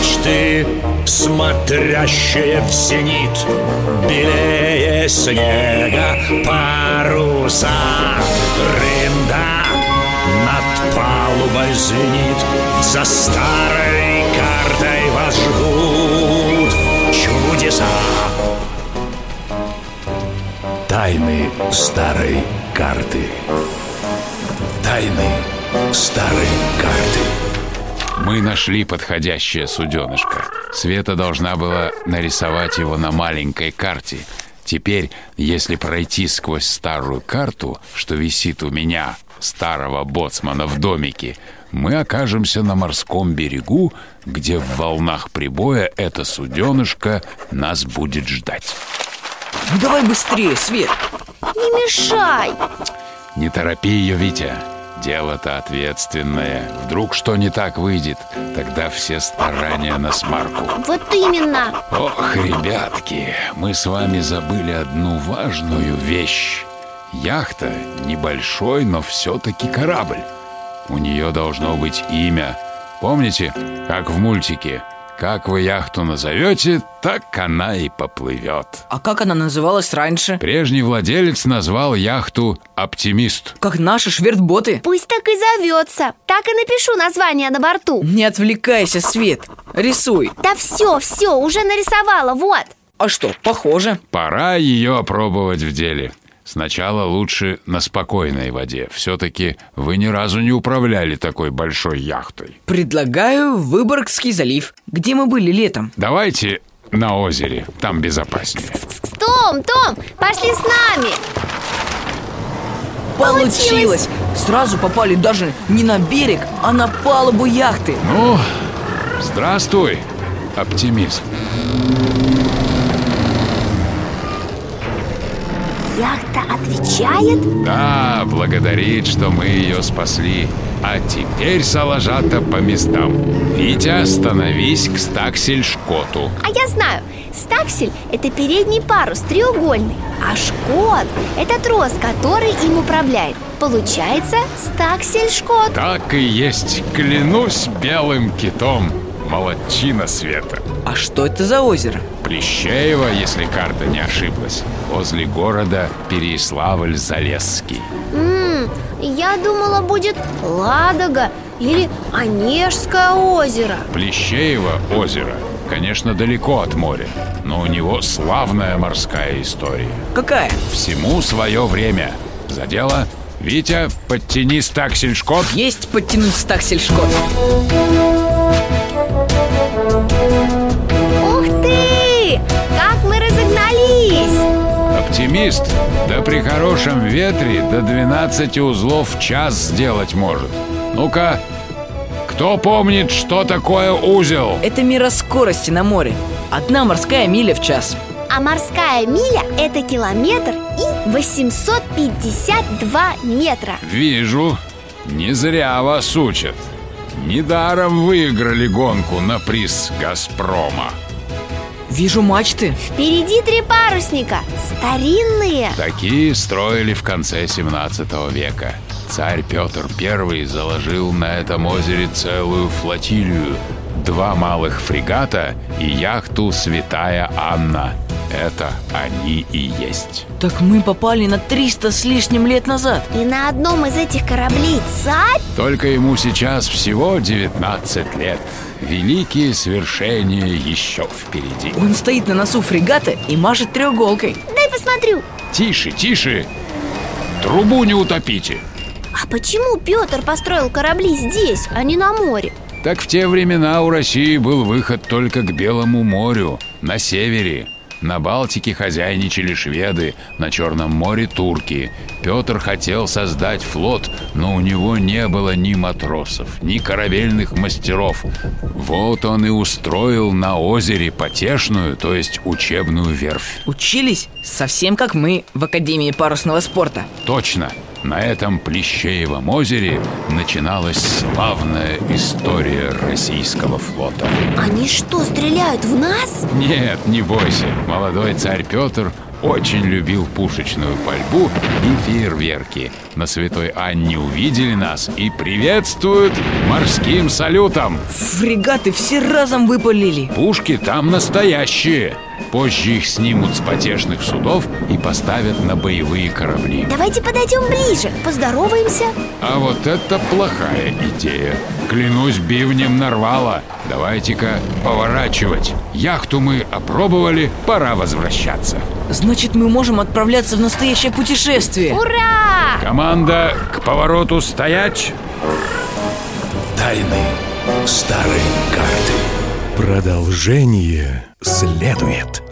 Мачты, смотрящие в зенит Белее снега паруса Рында над палубой звенит За старой картой вас ждут чудеса. Тайны старой карты. Тайны старой карты Мы нашли подходящее суденышко. Света должна была нарисовать его на маленькой карте. Теперь, если пройти сквозь старую карту, что висит у меня, старого боцмана в домике, мы окажемся на морском берегу, где в волнах прибоя это суденышко нас будет ждать. Ну давай быстрее, Свет Не мешай Не торопи ее, Витя. Дело-то ответственное. Вдруг что не так выйдет, тогда все старания на смарку. Вот именно Ох, ребятки, мы с вами забыли одну важную вещь. Яхта небольшой, но все-таки корабль. У нее должно быть имя. Помните, как в мультике? Как вы яхту назовете, так она и поплывет. А как она называлась раньше? Прежний владелец назвал яхту «Оптимист». Как наши швертботы Пусть так и зовется Так и напишу название на борту Не отвлекайся, Свет Рисуй Да все, все, уже нарисовала, вот А что, похоже Пора ее опробовать в деле. Сначала лучше на спокойной воде. Все-таки вы ни разу не управляли такой большой яхтой. Предлагаю Выборгский залив Где мы были летом Давайте на озере, там безопаснее. Том, Том, пошли с нами Получилось! Сразу попали даже не на берег, а на палубу яхты Ну, здравствуй, оптимист. Яхта отвечает? Да, благодарит, что мы ее спасли. А теперь, Салажата, по местам. Витя, становись к стаксельшкоту. А я знаю, стаксель – это передний парус, треугольный А шкот – это трос, который им управляет Получается стаксель-шкот Так и есть, клянусь белым китом. Молодчина света. А что это за озеро? Плещеева, если карта не ошиблась, возле города Переславль-Залесский. М, Я думала, будет Ладога или Онежское озеро Плещеево озеро, конечно, далеко от моря, но у него славная морская история. Какая? Всему свое время. За дело, Витя, подтяни стаксельшкот. Есть подтянуть стаксельшкот Ух Как мы разогнались! Оптимист, да при хорошем ветре до 12 узлов в час сделать может. Ну-ка, кто помнит, что такое узел? Это мера скорости на море Одна морская миля в час А морская миля – это километр и 852 метра Вижу, не зря вас учат. Недаром выиграли гонку на приз «Газпрома». Вижу мачты Впереди три парусника, старинные Такие строили в конце 17 века. Царь Петр I заложил на этом озере целую флотилию, два малых фрегата и яхту «Святая Анна». Это они и есть. Так мы попали на 300 с лишним лет назад И на одном из этих кораблей царь Только ему сейчас всего 19 лет. Великие свершения еще впереди. Он стоит на носу фрегата и машет треуголкой Дай посмотрю Тише, тише! Трубу не утопите! А почему Петр построил корабли здесь, а не на море? Так в те времена у России был выход только к Белому морю, на севере. На Балтике хозяйничали шведы, на Черном море турки. Петр хотел создать флот, но у него не было ни матросов, ни корабельных мастеров. Вот он и устроил на озере потешную, то есть учебную верфь. Учились совсем как мы в Академии парусного спорта Точно! На этом Плещеевом озере начиналась славная история российского флота. Они что, стреляют в нас? Нет, не бойся, молодой царь Петр очень любил пушечную пальбу и фейерверки. На Святой Анне увидели нас и приветствуют морским салютом. Фрегаты все разом выпалили Пушки там настоящие. Позже их снимут с потешных судов и поставят на боевые корабли. Давайте подойдем ближе, поздороваемся А вот это плохая идея. Клянусь, бивнем нарвало. Давайте-ка поворачивать. Яхту мы опробовали, пора возвращаться. Значит, мы можем отправляться в настоящее путешествие Ура! Команда к повороту стоять. Тайны старой карты. Продолжение следует.